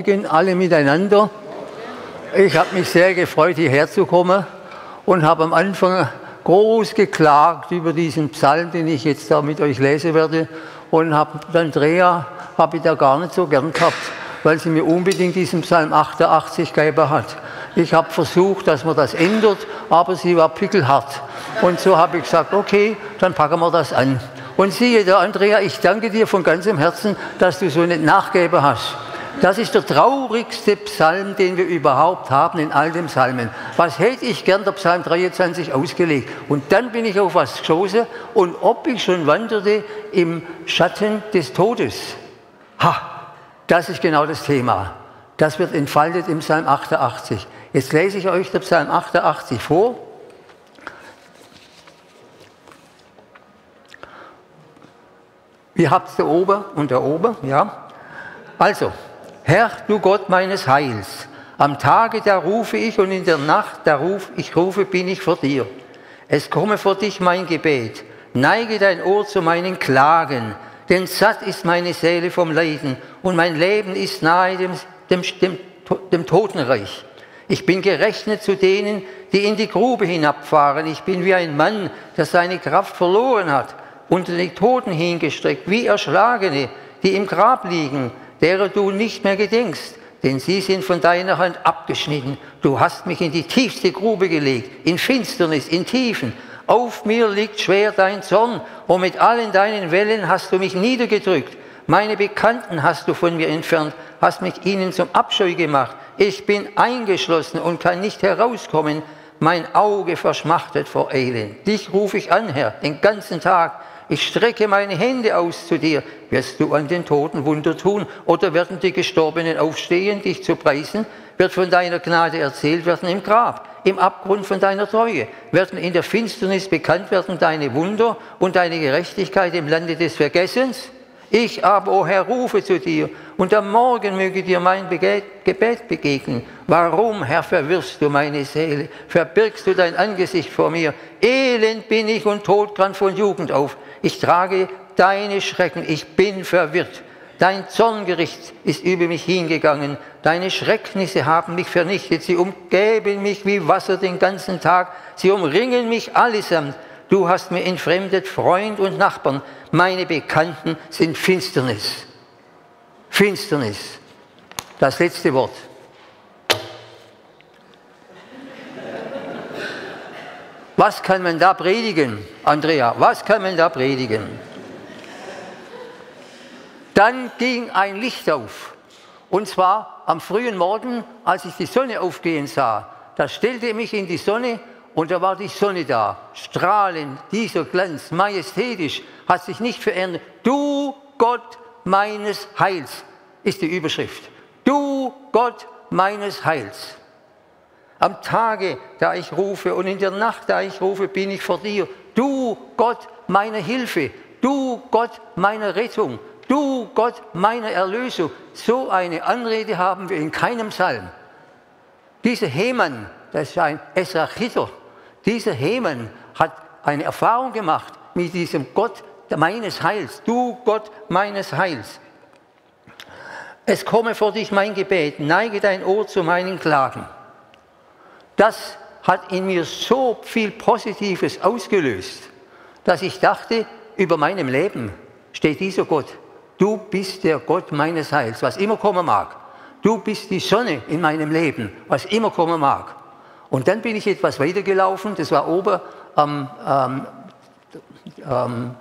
Morgen alle miteinander. Ich habe mich sehr gefreut, hierher zu kommen und habe am Anfang groß geklagt über diesen Psalm, den ich jetzt da mit euch lesen werde. Und habe Andrea habe ich da gar nicht so gern gehabt, weil sie mir unbedingt diesen Psalm 88 gegeben hat. Ich habe versucht, dass man das ändert, aber sie war pickelhart. Und so habe ich gesagt, okay, dann packen wir das an. Und siehe da, Andrea, ich danke dir von ganzem Herzen, dass du so nicht nachgeben hast. Das ist der traurigste Psalm, den wir überhaupt haben in all den Psalmen. Was hätte ich gern der Psalm 23 ausgelegt? Und dann bin ich auf was gestoßen und ob ich schon wanderte im Schatten des Todes. Ha, das ist genau das Thema. Das wird entfaltet im Psalm 88. Jetzt lese ich euch den Psalm 88 vor. Ihr habt es da oben und da oben, ja. Also, Herr, du Gott meines Heils, am Tage da rufe ich und in der Nacht da ruf ich rufe, bin ich vor dir. Es komme vor dich mein Gebet, neige dein Ohr zu meinen Klagen, denn satt ist meine Seele vom Leiden und mein Leben ist nahe dem, dem, dem, dem Totenreich. Ich bin gerechnet zu denen, die in die Grube hinabfahren. Ich bin wie ein Mann, der seine Kraft verloren hat, unter die Toten hingestreckt, wie Erschlagene, die im Grab liegen derer du nicht mehr gedenkst, denn sie sind von deiner Hand abgeschnitten. Du hast mich in die tiefste Grube gelegt, in Finsternis, in Tiefen. Auf mir liegt schwer dein Zorn, und mit allen deinen Wellen hast du mich niedergedrückt. Meine Bekannten hast du von mir entfernt, hast mich ihnen zum Abscheu gemacht. Ich bin eingeschlossen und kann nicht herauskommen. Mein Auge verschmachtet vor Elend. Dich rufe ich an, Herr, den ganzen Tag ich strecke meine Hände aus zu dir. Wirst du an den Toten Wunder tun? Oder werden die Gestorbenen aufstehen, dich zu preisen? Wird von deiner Gnade erzählt werden im Grab, im Abgrund von deiner Treue? Werden in der Finsternis bekannt werden deine Wunder und deine Gerechtigkeit im Lande des Vergessens? Ich aber, o oh Herr, rufe zu dir, und am Morgen möge dir mein Gebet begegnen. Warum, Herr, verwirrst du meine Seele? Verbirgst du dein Angesicht vor mir? Elend bin ich und todkrank von Jugend auf. Ich trage deine Schrecken, ich bin verwirrt. Dein Zorngericht ist über mich hingegangen. Deine Schrecknisse haben mich vernichtet. Sie umgeben mich wie Wasser den ganzen Tag. Sie umringen mich allesamt. Du hast mir entfremdet Freund und Nachbarn. Meine Bekannten sind Finsternis. Finsternis. Das letzte Wort. Was kann man da predigen, Andrea? Was kann man da predigen? Dann ging ein Licht auf. Und zwar am frühen Morgen, als ich die Sonne aufgehen sah. Da stellte ich mich in die Sonne und da war die Sonne da. Strahlend, dieser Glanz, majestätisch, hat sich nicht verändert. Du, Gott meines Heils, ist die Überschrift. Du, Gott meines Heils. Am Tage, da ich rufe und in der Nacht, da ich rufe, bin ich vor dir. Du, Gott, meine Hilfe. Du, Gott, meine Rettung. Du, Gott, meine Erlösung. So eine Anrede haben wir in keinem Psalm. Dieser Heman, das ist ein Esrachiter, dieser Heman hat eine Erfahrung gemacht mit diesem Gott meines Heils. Du, Gott meines Heils. Es komme vor dich mein Gebet, neige dein Ohr zu meinen Klagen das hat in mir so viel Positives ausgelöst, dass ich dachte, über meinem Leben steht dieser Gott. Du bist der Gott meines Heils, was immer kommen mag. Du bist die Sonne in meinem Leben, was immer kommen mag. Und dann bin ich etwas weitergelaufen, das war oben am ähm, ähm,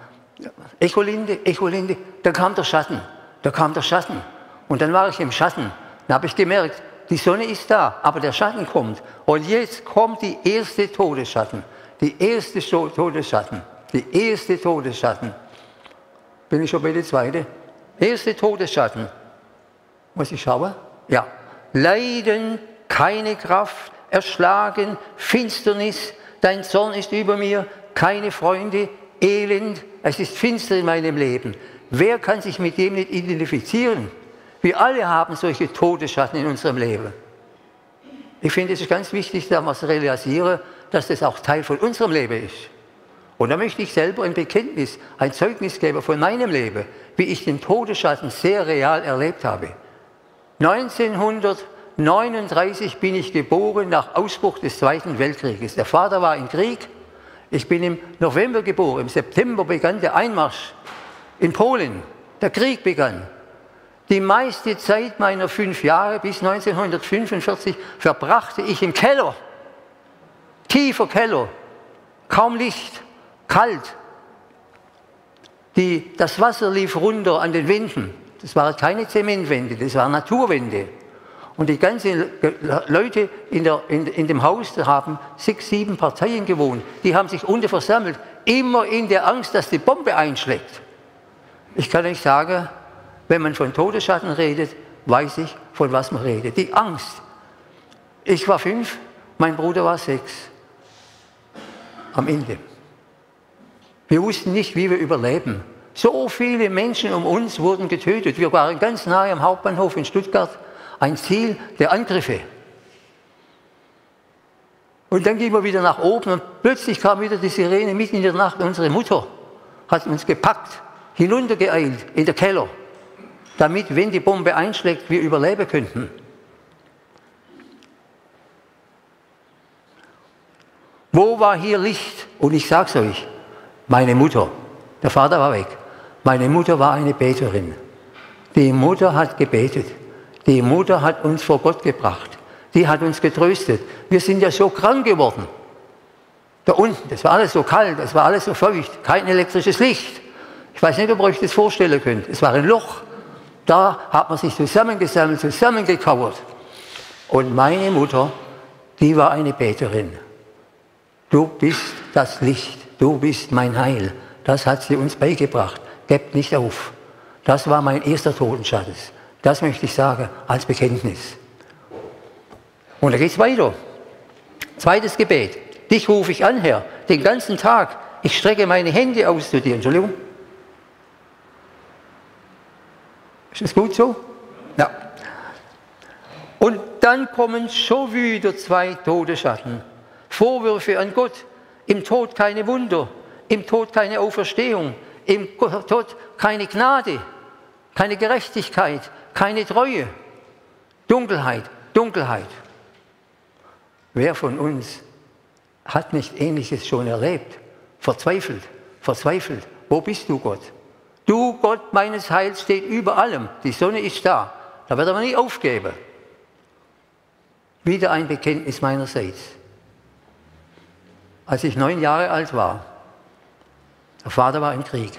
Echolinde, Echolinde, da kam der Schatten, da kam der Schatten. Und dann war ich im Schatten, dann habe ich gemerkt, die Sonne ist da, aber der Schatten kommt. Und jetzt kommt die erste Todesschatten. Die erste Todesschatten. Die erste Todesschatten. Bin ich schon bei der zweiten? Erste Todesschatten. Muss ich schauen? Ja. Leiden, keine Kraft, erschlagen, Finsternis, dein Zorn ist über mir, keine Freunde, Elend, es ist finster in meinem Leben. Wer kann sich mit dem nicht identifizieren? Wir alle haben solche Todesschatten in unserem Leben. Ich finde, es ist ganz wichtig, dass wir realisieren, dass das auch Teil von unserem Leben ist. Und da möchte ich selber ein Bekenntnis, ein Zeugnis geben von meinem Leben, wie ich den Todesschatten sehr real erlebt habe. 1939 bin ich geboren nach Ausbruch des Zweiten Weltkrieges. Der Vater war im Krieg. Ich bin im November geboren. Im September begann der Einmarsch in Polen. Der Krieg begann. Die meiste Zeit meiner fünf Jahre bis 1945 verbrachte ich im Keller. Tiefer Keller. Kaum Licht. Kalt. Die, das Wasser lief runter an den Wänden. Das waren keine Zementwände, das waren Naturwände. Und die ganzen Leute in, der, in, in dem Haus haben sechs, sieben Parteien gewohnt. Die haben sich unten versammelt, immer in der Angst, dass die Bombe einschlägt. Ich kann euch sagen, wenn man von Todesschatten redet, weiß ich, von was man redet. Die Angst. Ich war fünf, mein Bruder war sechs. Am Ende. Wir wussten nicht, wie wir überleben. So viele Menschen um uns wurden getötet. Wir waren ganz nahe am Hauptbahnhof in Stuttgart, ein Ziel der Angriffe. Und dann gingen wir wieder nach oben und plötzlich kam wieder die Sirene mitten in der Nacht. Unsere Mutter hat uns gepackt, hinuntergeeilt in den Keller, damit, wenn die Bombe einschlägt, wir überleben könnten. Wo war hier Licht? Und ich sage es euch, meine Mutter. Der Vater war weg. Meine Mutter war eine Beterin. Die Mutter hat gebetet. Die Mutter hat uns vor Gott gebracht. Die hat uns getröstet. Wir sind ja so krank geworden. Da unten, das war alles so kalt, das war alles so feucht, kein elektrisches Licht. Ich weiß nicht, ob ihr euch das vorstellen könnt. Es war ein Loch. Da hat man sich zusammengesammelt, zusammengekauert. Und meine Mutter, die war eine Beterin. Du bist das Licht, du bist mein Heil. Das hat sie uns beigebracht. Gebt nicht auf. Das war mein erster Totenschatz. Das möchte ich sagen als Bekenntnis. Und da geht es weiter. Zweites Gebet. Dich rufe ich an, Herr, den ganzen Tag. Ich strecke meine Hände aus zu dir. Entschuldigung. Ist das gut so? Ja. Und dann kommen schon wieder zwei Todesschatten. Vorwürfe an Gott. Im Tod keine Wunder. Im Tod keine Auferstehung im Tod keine Gnade, keine Gerechtigkeit, keine Treue. Dunkelheit, Dunkelheit. Wer von uns hat nicht Ähnliches schon erlebt? Verzweifelt, verzweifelt. Wo bist du, Gott? Du, Gott meines Heils, steht über allem. Die Sonne ist da. Da wird er nie aufgeben. Wieder ein Bekenntnis meinerseits. Als ich neun Jahre alt war, der Vater war im Krieg.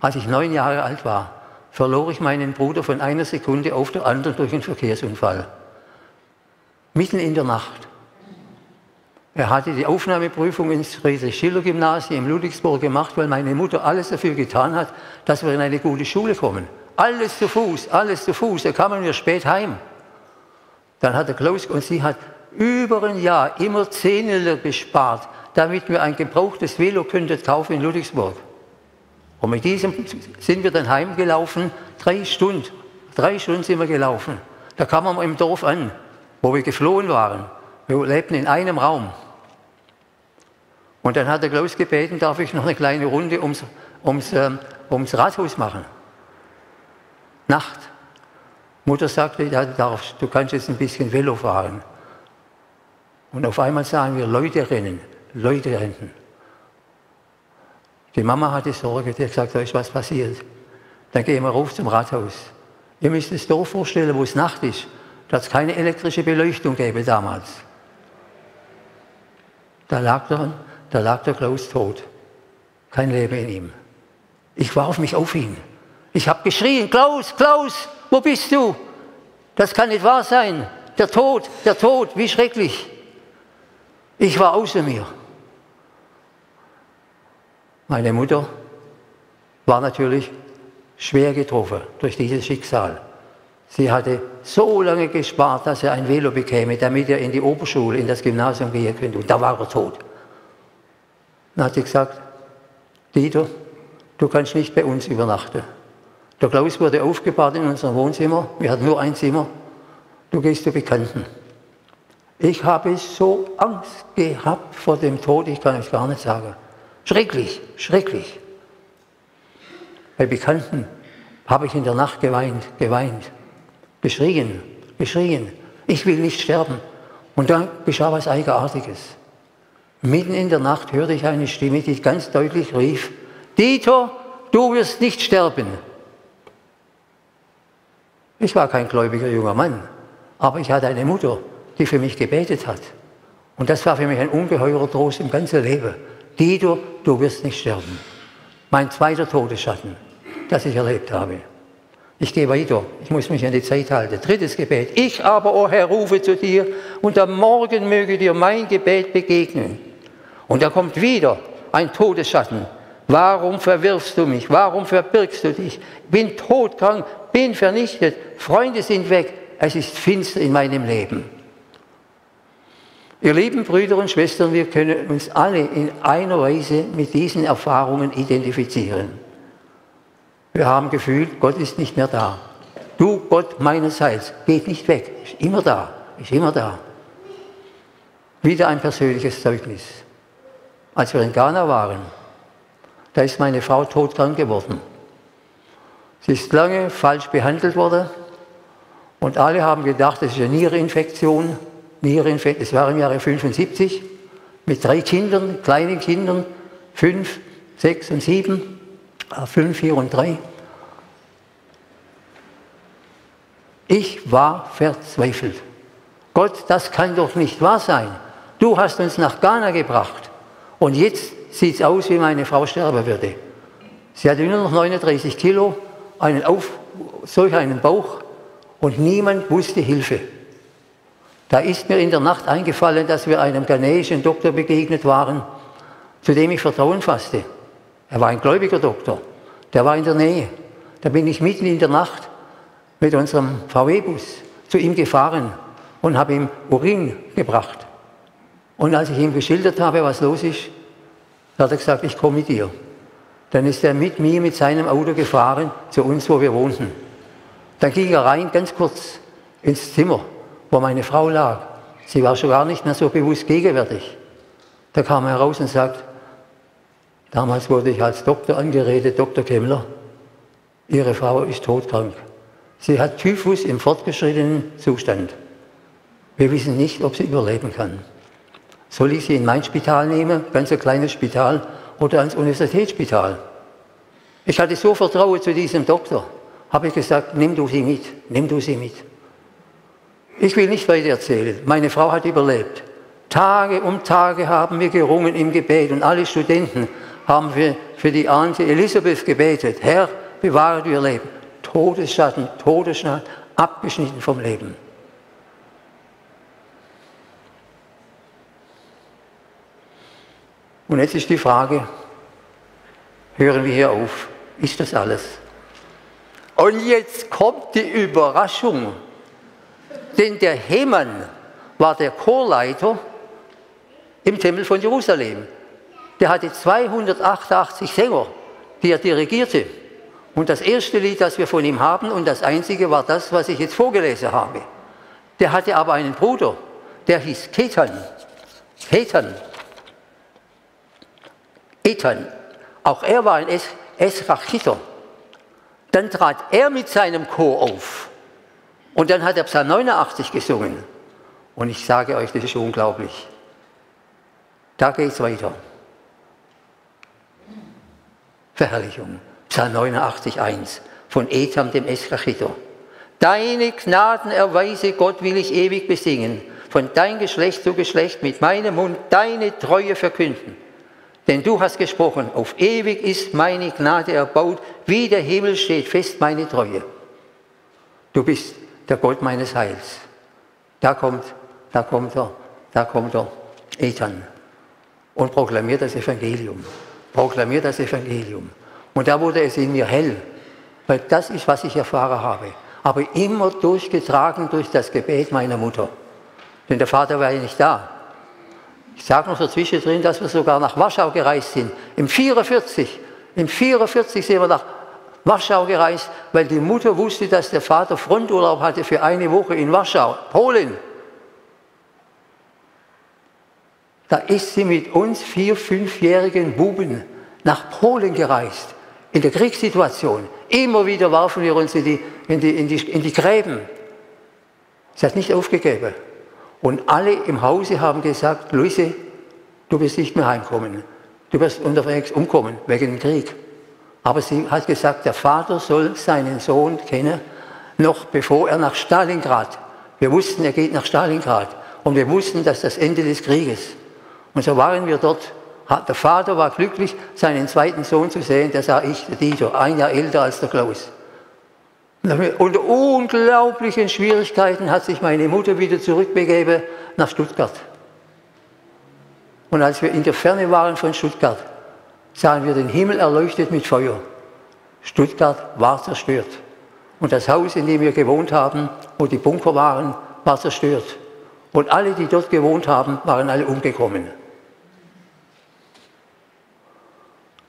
Als ich neun Jahre alt war, verlor ich meinen Bruder von einer Sekunde auf der anderen durch einen Verkehrsunfall. Mitten in der Nacht. Er hatte die Aufnahmeprüfung ins Friedrich-Schiller-Gymnasium in Ludwigsburg gemacht, weil meine Mutter alles dafür getan hat, dass wir in eine gute Schule kommen. Alles zu Fuß, alles zu Fuß. Da kamen wir spät heim. Dann hat der Klaus und sie hat über ein Jahr immer Zehnerler bespart, damit wir ein gebrauchtes Velo könnten kaufen in Ludwigsburg. Und mit diesem sind wir dann heimgelaufen, drei Stunden. Drei Stunden sind wir gelaufen. Da kam man im Dorf an, wo wir geflohen waren. Wir lebten in einem Raum. Und dann hat der Klaus gebeten, darf ich noch eine kleine Runde ums, ums, ähm, ums Rathaus machen. Nacht. Mutter sagte, ja, du, kannst jetzt ein bisschen Velo fahren. Und auf einmal sahen wir Leute rennen. Leute rennten. Die Mama hatte Sorge, die hat gesagt, da ist was passiert. Dann gehen wir rauf zum Rathaus. Ihr müsst es Dorf vorstellen, wo es Nacht ist. Da hat es keine elektrische Beleuchtung gäbe damals. Da lag, der, da lag der Klaus tot. Kein Leben in ihm. Ich warf mich auf ihn. Ich habe geschrien, Klaus, Klaus, wo bist du? Das kann nicht wahr sein. Der Tod, der Tod, wie schrecklich. Ich war außer mir. Meine Mutter war natürlich schwer getroffen durch dieses Schicksal. Sie hatte so lange gespart, dass er ein Velo bekäme, damit er in die Oberschule, in das Gymnasium gehen könnte. Und da war er tot. Dann hat sie gesagt, Dieter, du kannst nicht bei uns übernachten. Der Klaus wurde aufgebaut in unserem Wohnzimmer. Wir hatten nur ein Zimmer. Du gehst zu Bekannten. Ich habe so Angst gehabt vor dem Tod, ich kann es gar nicht sagen. Schrecklich, schrecklich. Bei Bekannten habe ich in der Nacht geweint, geweint, geschrien. geschrien, ich will nicht sterben. Und dann geschah was Eigenartiges. Mitten in der Nacht hörte ich eine Stimme, die ganz deutlich rief, Dieter, du wirst nicht sterben. Ich war kein gläubiger junger Mann, aber ich hatte eine Mutter, die für mich gebetet hat. Und das war für mich ein ungeheurer Trost im ganzen Leben. Dieter, du wirst nicht sterben. Mein zweiter Todesschatten, das ich erlebt habe. Ich gehe weiter, ich muss mich an die Zeit halten. Drittes Gebet. Ich aber, o oh Herr, rufe zu dir und am Morgen möge dir mein Gebet begegnen. Und da kommt wieder ein Todesschatten. Warum verwirfst du mich? Warum verbirgst du dich? Bin todkrank, bin vernichtet, Freunde sind weg, es ist finster in meinem Leben. Ihr lieben Brüder und Schwestern, wir können uns alle in einer Weise mit diesen Erfahrungen identifizieren. Wir haben gefühlt, Gott ist nicht mehr da. Du, Gott meinerseits, geht nicht weg, ist immer da, ist immer da. Wieder ein persönliches Zeugnis. Als wir in Ghana waren, da ist meine Frau todkrank geworden. Sie ist lange falsch behandelt worden und alle haben gedacht, das ist eine Niereinfektion Niereinfekt, es war im Jahre 75, mit drei Kindern, kleinen Kindern, fünf, sechs und sieben, äh, fünf, vier und drei. Ich war verzweifelt. Gott, das kann doch nicht wahr sein. Du hast uns nach Ghana gebracht und jetzt sieht es aus, wie meine Frau sterben würde. Sie hatte nur noch 39 Kilo, einen Auf, solch einen Bauch und niemand wusste Hilfe. Da ist mir in der Nacht eingefallen, dass wir einem ghanäischen Doktor begegnet waren, zu dem ich Vertrauen fasste. Er war ein gläubiger Doktor, der war in der Nähe. Da bin ich mitten in der Nacht mit unserem VW-Bus zu ihm gefahren und habe ihm Urin gebracht. Und als ich ihm geschildert habe, was los ist, hat er gesagt, ich komme mit dir. Dann ist er mit mir mit seinem Auto gefahren zu uns, wo wir wohnten. Dann ging er rein, ganz kurz, ins Zimmer wo meine Frau lag. Sie war schon gar nicht mehr so bewusst gegenwärtig. Da kam er heraus und sagt, damals wurde ich als Doktor angeredet, Dr. Kemmler, Ihre Frau ist todkrank. Sie hat Typhus im fortgeschrittenen Zustand. Wir wissen nicht, ob sie überleben kann. Soll ich sie in mein Spital nehmen, ganz ein kleines Spital, oder ans Universitätsspital? Ich hatte so Vertrauen zu diesem Doktor. Habe ich gesagt, nimm du sie mit, nimm du sie mit. Ich will nicht weiter erzählen. Meine Frau hat überlebt. Tage um Tage haben wir gerungen im Gebet und alle Studenten haben wir für die Ahnte Elisabeth gebetet. Herr, bewahre ihr Leben. Todesschatten, Todesschatten, abgeschnitten vom Leben. Und jetzt ist die Frage, hören wir hier auf, ist das alles? Und jetzt kommt die Überraschung. Denn der Heman war der Chorleiter im Tempel von Jerusalem. Der hatte 288 Sänger, die er dirigierte. Und das erste Lied, das wir von ihm haben, und das einzige war das, was ich jetzt vorgelesen habe. Der hatte aber einen Bruder, der hieß Ketan. Ketan. Ethan. Auch er war ein es Esrachiter. Dann trat er mit seinem Chor auf. Und dann hat er Psalm 89 gesungen. Und ich sage euch, das ist unglaublich. Da geht es weiter. Verherrlichung. Psalm 89, 1 von Etam, dem Eschachiter. Deine Gnaden erweise Gott will ich ewig besingen, von dein Geschlecht zu Geschlecht mit meinem Mund deine Treue verkünden. Denn du hast gesprochen, auf ewig ist meine Gnade erbaut, wie der Himmel steht fest meine Treue. Du bist der Gott meines Heils. Da kommt, da kommt er, da kommt er, Ethan. Und proklamiert das Evangelium. Proklamiert das Evangelium. Und da wurde es in mir hell, weil das ist, was ich erfahren habe. Aber immer durchgetragen durch das Gebet meiner Mutter. Denn der Vater war ja nicht da. Ich sage noch dazwischen drin, dass wir sogar nach Warschau gereist sind. Im 44, im 44 sind wir nach Warschau gereist, weil die Mutter wusste, dass der Vater Fronturlaub hatte für eine Woche in Warschau, Polen. Da ist sie mit uns vier, fünfjährigen Buben nach Polen gereist, in der Kriegssituation. Immer wieder warfen wir uns in die, in die, in die, in die Gräben. Sie hat nicht aufgegeben. Und alle im Hause haben gesagt, Luise, du wirst nicht mehr heimkommen. Du wirst unterwegs umkommen wegen dem Krieg. Aber sie hat gesagt, der Vater soll seinen Sohn kennen, noch bevor er nach Stalingrad. Wir wussten, er geht nach Stalingrad. Und wir wussten, dass das Ende des Krieges. Und so waren wir dort. Der Vater war glücklich, seinen zweiten Sohn zu sehen. Der sah ich, der Dieter, ein Jahr älter als der Klaus. Unter unglaublichen Schwierigkeiten hat sich meine Mutter wieder zurückbegeben nach Stuttgart. Und als wir in der Ferne waren von Stuttgart, sahen wir den Himmel erleuchtet mit Feuer. Stuttgart war zerstört. Und das Haus, in dem wir gewohnt haben, wo die Bunker waren, war zerstört. Und alle, die dort gewohnt haben, waren alle umgekommen.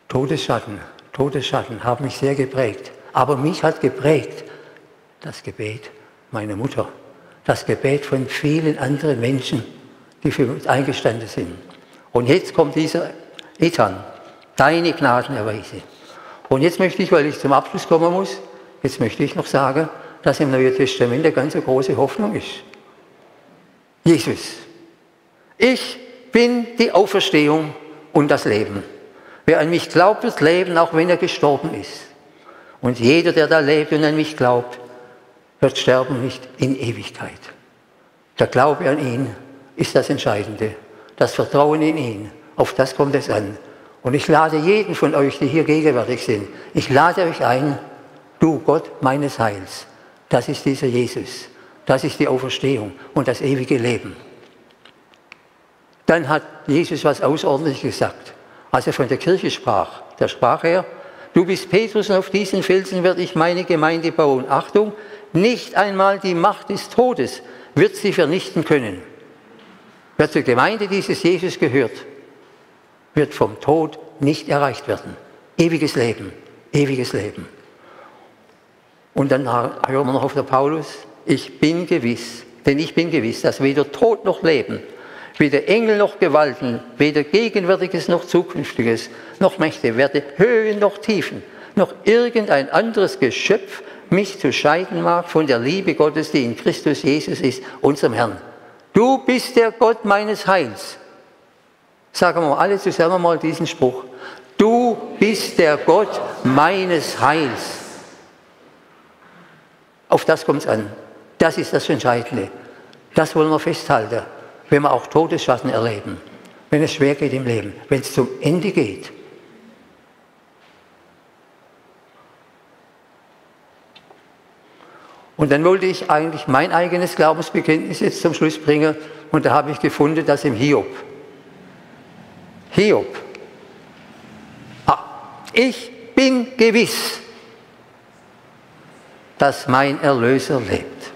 Todesschatten, Todesschatten haben mich sehr geprägt. Aber mich hat geprägt das Gebet meiner Mutter, das Gebet von vielen anderen Menschen, die für uns eingestanden sind. Und jetzt kommt dieser Ethan, deine Gnadenerweise. Und jetzt möchte ich, weil ich zum Abschluss kommen muss, jetzt möchte ich noch sagen, dass im Neuen Testament eine ganz große Hoffnung ist. Jesus. Ich bin die Auferstehung und das Leben. Wer an mich glaubt, wird leben, auch wenn er gestorben ist. Und jeder, der da lebt und an mich glaubt, wird sterben nicht in Ewigkeit. Der Glaube an ihn ist das Entscheidende. Das Vertrauen in ihn, auf das kommt es an. Und ich lade jeden von euch, die hier gegenwärtig sind, ich lade euch ein, du Gott meines Heils, das ist dieser Jesus, das ist die Auferstehung und das ewige Leben. Dann hat Jesus was Außerordentliches gesagt, als er von der Kirche sprach. Da sprach er, du bist Petrus und auf diesen Felsen werde ich meine Gemeinde bauen. Achtung, nicht einmal die Macht des Todes wird sie vernichten können. Wer zur Gemeinde dieses Jesus gehört, wird vom Tod nicht erreicht werden. Ewiges Leben, ewiges Leben. Und dann hören wir noch auf der Paulus, ich bin gewiss, denn ich bin gewiss, dass weder Tod noch Leben, weder Engel noch Gewalten, weder Gegenwärtiges noch Zukünftiges, noch Mächte, werde Höhen noch Tiefen, noch irgendein anderes Geschöpf mich zu scheiden mag von der Liebe Gottes, die in Christus Jesus ist, unserem Herrn. Du bist der Gott meines Heils. Sagen wir alle zusammen mal diesen Spruch. Du bist der Gott meines Heils. Auf das kommt es an. Das ist das Entscheidende. Das wollen wir festhalten, wenn wir auch Todesschatten erleben, wenn es schwer geht im Leben, wenn es zum Ende geht. Und dann wollte ich eigentlich mein eigenes Glaubensbekenntnis jetzt zum Schluss bringen und da habe ich gefunden, dass im Hiob. Hiob. Ah, ich bin gewiss, dass mein Erlöser lebt.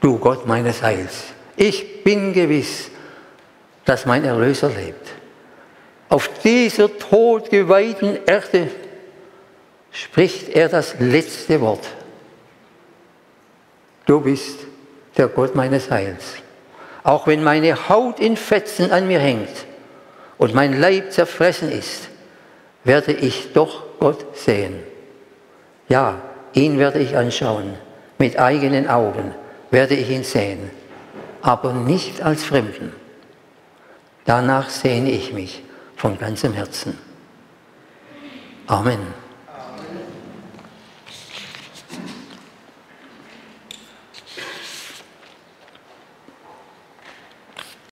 Du Gott meines Heils. Ich bin gewiss, dass mein Erlöser lebt. Auf dieser todgeweihten Erde spricht er das letzte Wort. Du bist der Gott meines Heils. Auch wenn meine Haut in Fetzen an mir hängt und mein Leib zerfressen ist, werde ich doch Gott sehen. Ja, ihn werde ich anschauen, mit eigenen Augen werde ich ihn sehen, aber nicht als Fremden. Danach sehne ich mich von ganzem Herzen. Amen.